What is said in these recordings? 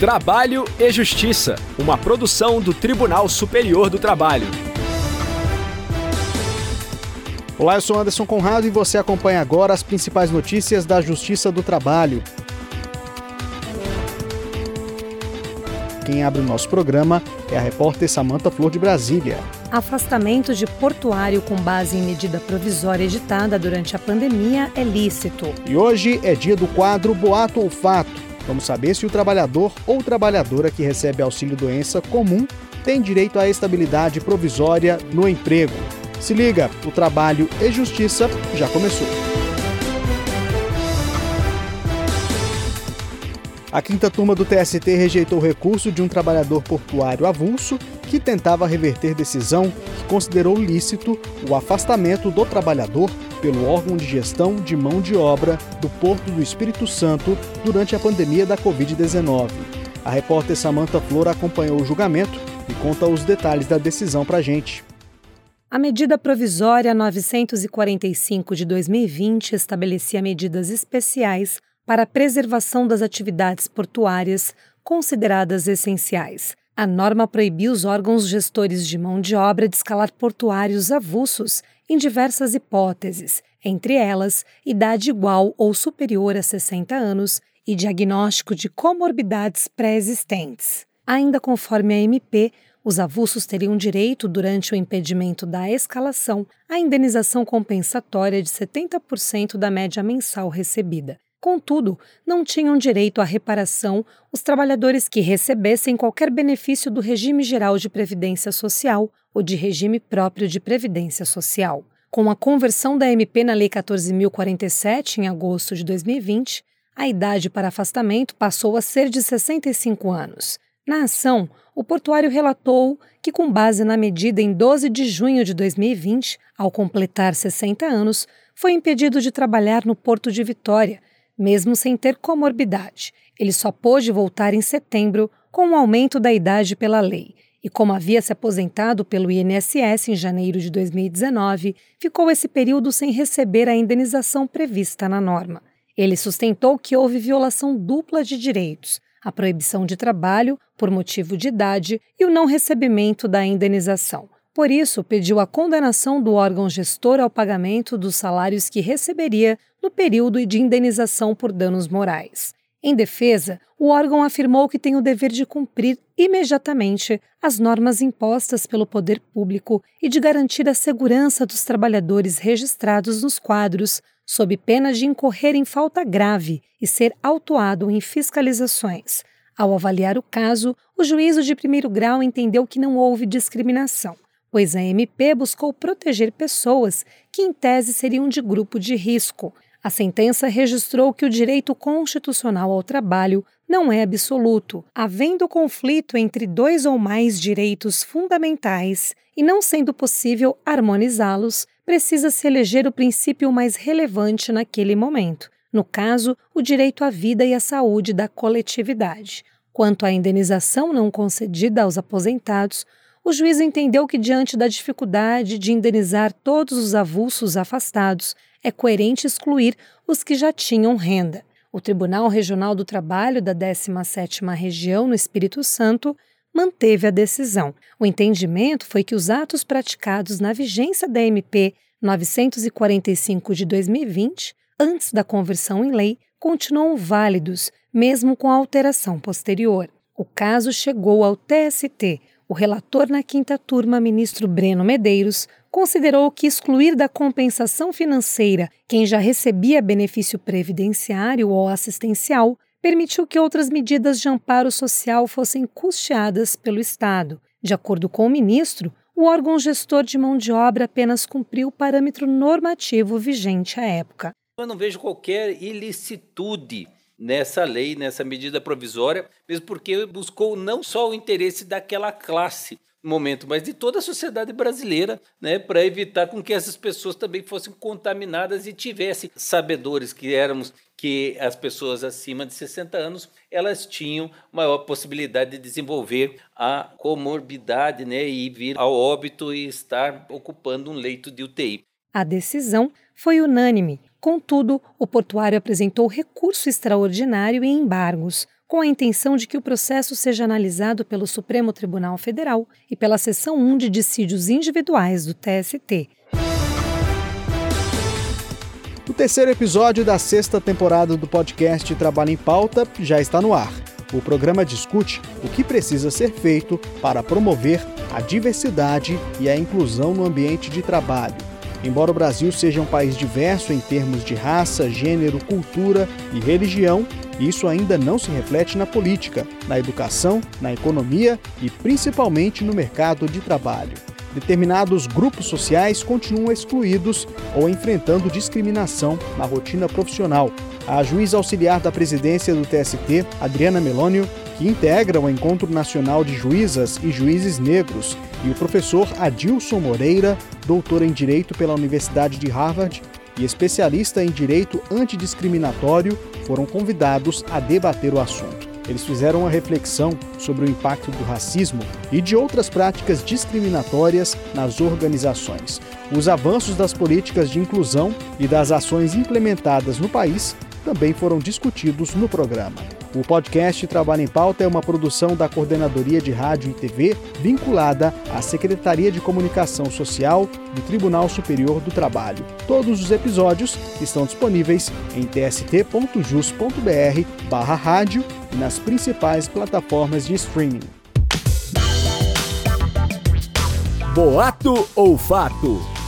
Trabalho e Justiça, uma produção do Tribunal Superior do Trabalho. Olá, eu sou Anderson Conrado e você acompanha agora as principais notícias da Justiça do Trabalho. Quem abre o nosso programa é a repórter Samanta Flor de Brasília. Afastamento de portuário com base em medida provisória editada durante a pandemia é lícito. E hoje é dia do quadro Boato ou Fato. Vamos saber se o trabalhador ou trabalhadora que recebe auxílio doença comum tem direito à estabilidade provisória no emprego. Se liga, o trabalho e justiça já começou. A quinta turma do TST rejeitou o recurso de um trabalhador portuário avulso que tentava reverter decisão que considerou lícito o afastamento do trabalhador pelo órgão de gestão de mão de obra do Porto do Espírito Santo durante a pandemia da Covid-19. A repórter Samantha Flor acompanhou o julgamento e conta os detalhes da decisão para a gente. A medida provisória 945 de 2020 estabelecia medidas especiais para a preservação das atividades portuárias consideradas essenciais. A norma proibiu os órgãos gestores de mão de obra de escalar portuários avulsos em diversas hipóteses, entre elas idade igual ou superior a 60 anos e diagnóstico de comorbidades pré-existentes. Ainda conforme a MP, os avulsos teriam direito, durante o impedimento da escalação, à indenização compensatória de 70% da média mensal recebida. Contudo, não tinham direito à reparação os trabalhadores que recebessem qualquer benefício do regime geral de previdência social ou de regime próprio de previdência social. Com a conversão da MP na Lei 14.047, em agosto de 2020, a idade para afastamento passou a ser de 65 anos. Na ação, o portuário relatou que, com base na medida em 12 de junho de 2020, ao completar 60 anos, foi impedido de trabalhar no Porto de Vitória, mesmo sem ter comorbidade. Ele só pôde voltar em setembro com o aumento da idade pela lei e como havia se aposentado pelo INSS em janeiro de 2019, ficou esse período sem receber a indenização prevista na norma. Ele sustentou que houve violação dupla de direitos, a proibição de trabalho por motivo de idade e o não recebimento da indenização. Por isso, pediu a condenação do órgão gestor ao pagamento dos salários que receberia no período de indenização por danos morais. Em defesa, o órgão afirmou que tem o dever de cumprir imediatamente as normas impostas pelo poder público e de garantir a segurança dos trabalhadores registrados nos quadros, sob pena de incorrer em falta grave e ser autuado em fiscalizações. Ao avaliar o caso, o juízo de primeiro grau entendeu que não houve discriminação, pois a MP buscou proteger pessoas que, em tese, seriam de grupo de risco a sentença registrou que o direito constitucional ao trabalho não é absoluto, havendo conflito entre dois ou mais direitos fundamentais e não sendo possível harmonizá-los, precisa-se eleger o princípio mais relevante naquele momento, no caso, o direito à vida e à saúde da coletividade. Quanto à indenização não concedida aos aposentados, o juiz entendeu que, diante da dificuldade de indenizar todos os avulsos afastados, é coerente excluir os que já tinham renda. O Tribunal Regional do Trabalho da 17ª Região no Espírito Santo manteve a decisão. O entendimento foi que os atos praticados na vigência da MP 945 de 2020, antes da conversão em lei, continuam válidos, mesmo com a alteração posterior. O caso chegou ao TST, o relator na quinta turma, ministro Breno Medeiros, considerou que excluir da compensação financeira quem já recebia benefício previdenciário ou assistencial permitiu que outras medidas de amparo social fossem custeadas pelo Estado. De acordo com o ministro, o órgão gestor de mão de obra apenas cumpriu o parâmetro normativo vigente à época. Eu não vejo qualquer ilicitude nessa lei, nessa medida provisória, mesmo porque buscou não só o interesse daquela classe no momento, mas de toda a sociedade brasileira, né, para evitar com que essas pessoas também fossem contaminadas e tivessem sabedores que éramos que as pessoas acima de 60 anos, elas tinham maior possibilidade de desenvolver a comorbidade, né, e vir ao óbito e estar ocupando um leito de UTI. A decisão foi unânime. Contudo, o portuário apresentou recurso extraordinário e embargos, com a intenção de que o processo seja analisado pelo Supremo Tribunal Federal e pela Seção 1 de Dissídios Individuais do TST. O terceiro episódio da sexta temporada do podcast Trabalho em Pauta já está no ar. O programa discute o que precisa ser feito para promover a diversidade e a inclusão no ambiente de trabalho. Embora o Brasil seja um país diverso em termos de raça, gênero, cultura e religião, isso ainda não se reflete na política, na educação, na economia e principalmente no mercado de trabalho determinados grupos sociais continuam excluídos ou enfrentando discriminação na rotina profissional. A juíza auxiliar da presidência do TST, Adriana Melônio, que integra o Encontro Nacional de Juízas e Juízes Negros, e o professor Adilson Moreira, doutor em Direito pela Universidade de Harvard e especialista em Direito Antidiscriminatório, foram convidados a debater o assunto. Eles fizeram uma reflexão sobre o impacto do racismo e de outras práticas discriminatórias nas organizações, os avanços das políticas de inclusão e das ações implementadas no país também foram discutidos no programa. O podcast Trabalho em Pauta é uma produção da Coordenadoria de Rádio e TV, vinculada à Secretaria de Comunicação Social do Tribunal Superior do Trabalho. Todos os episódios estão disponíveis em tst.jus.br/rádio e nas principais plataformas de streaming. Boato ou fato?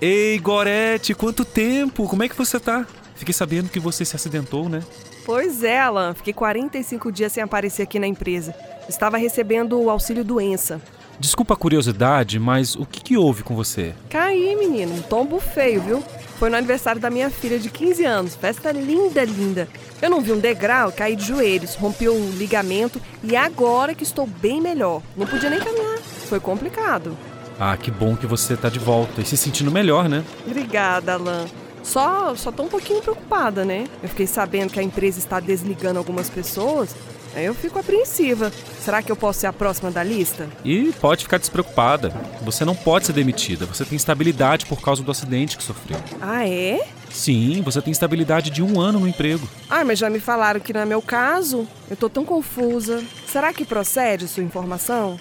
Ei, Gorete, quanto tempo? Como é que você tá? Fiquei sabendo que você se acidentou, né? Pois é, Alan. Fiquei 45 dias sem aparecer aqui na empresa. Estava recebendo o auxílio doença. Desculpa a curiosidade, mas o que, que houve com você? Caí, menino. Um tombo feio, viu? Foi no aniversário da minha filha de 15 anos. Festa linda, linda. Eu não vi um degrau, caí de joelhos, rompi o ligamento e agora que estou bem melhor. Não podia nem caminhar. Foi complicado. Ah, que bom que você tá de volta e se sentindo melhor, né? Obrigada, Alan. Só, só tô um pouquinho preocupada, né? Eu fiquei sabendo que a empresa está desligando algumas pessoas. Aí eu fico apreensiva. Será que eu posso ser a próxima da lista? E pode ficar despreocupada. Você não pode ser demitida. Você tem estabilidade por causa do acidente que sofreu. Ah, é? Sim, você tem estabilidade de um ano no emprego. Ah, mas já me falaram que não é meu caso. Eu tô tão confusa. Será que procede sua informação?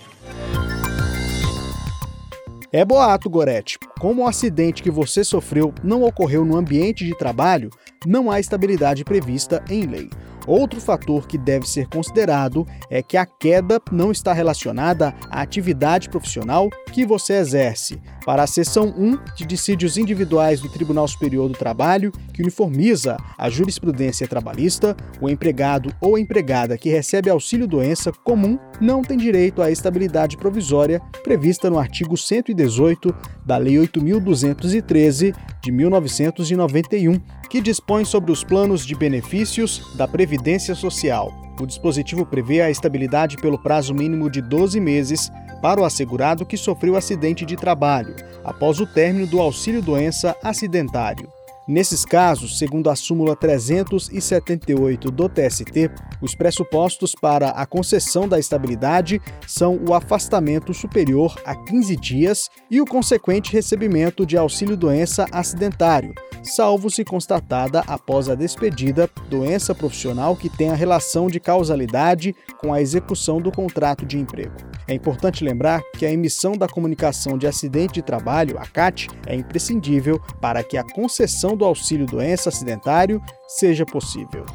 É boato, Gorete. Como o acidente que você sofreu não ocorreu no ambiente de trabalho, não há estabilidade prevista em lei. Outro fator que deve ser considerado é que a queda não está relacionada à atividade profissional que você exerce. Para a seção 1 de dissídios individuais do Tribunal Superior do Trabalho, que uniformiza a jurisprudência trabalhista, o empregado ou empregada que recebe auxílio-doença comum não tem direito à estabilidade provisória prevista no artigo 118 da Lei 8.213 de 1991, que dispõe sobre os planos de benefícios da Previdência Social. O dispositivo prevê a estabilidade pelo prazo mínimo de 12 meses para o assegurado que sofreu acidente de trabalho, após o término do auxílio-doença acidentário. Nesses casos, segundo a súmula 378 do TST, os pressupostos para a concessão da estabilidade são o afastamento superior a 15 dias e o consequente recebimento de auxílio-doença acidentário, salvo se constatada após a despedida doença profissional que tenha relação de causalidade com a execução do contrato de emprego. É importante lembrar que a emissão da comunicação de acidente de trabalho, a CAT, é imprescindível para que a concessão do auxílio doença acidentário seja possível.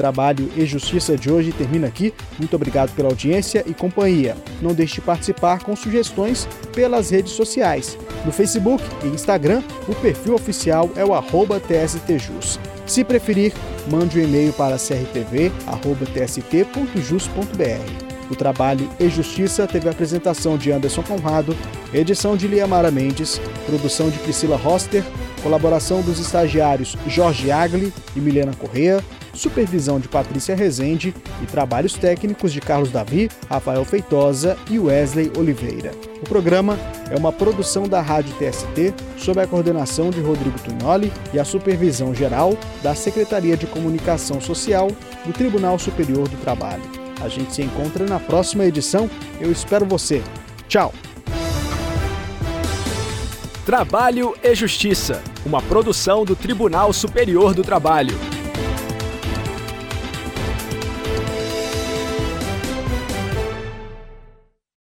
Trabalho e Justiça de hoje termina aqui. Muito obrigado pela audiência e companhia. Não deixe de participar com sugestões pelas redes sociais. No Facebook e Instagram, o perfil oficial é o TSTJus. Se preferir, mande um e-mail para crtv.tst.jus.br. O trabalho e Justiça teve a apresentação de Anderson Conrado, edição de Liamara Mendes, produção de Priscila Roster, colaboração dos estagiários Jorge Agli e Milena Correa, supervisão de Patrícia Rezende e trabalhos técnicos de Carlos Davi, Rafael Feitosa e Wesley Oliveira. O programa é uma produção da Rádio TST sob a coordenação de Rodrigo Tunholi e a supervisão geral da Secretaria de Comunicação Social do Tribunal Superior do Trabalho. A gente se encontra na próxima edição. Eu espero você. Tchau! Trabalho e Justiça, uma produção do Tribunal Superior do Trabalho.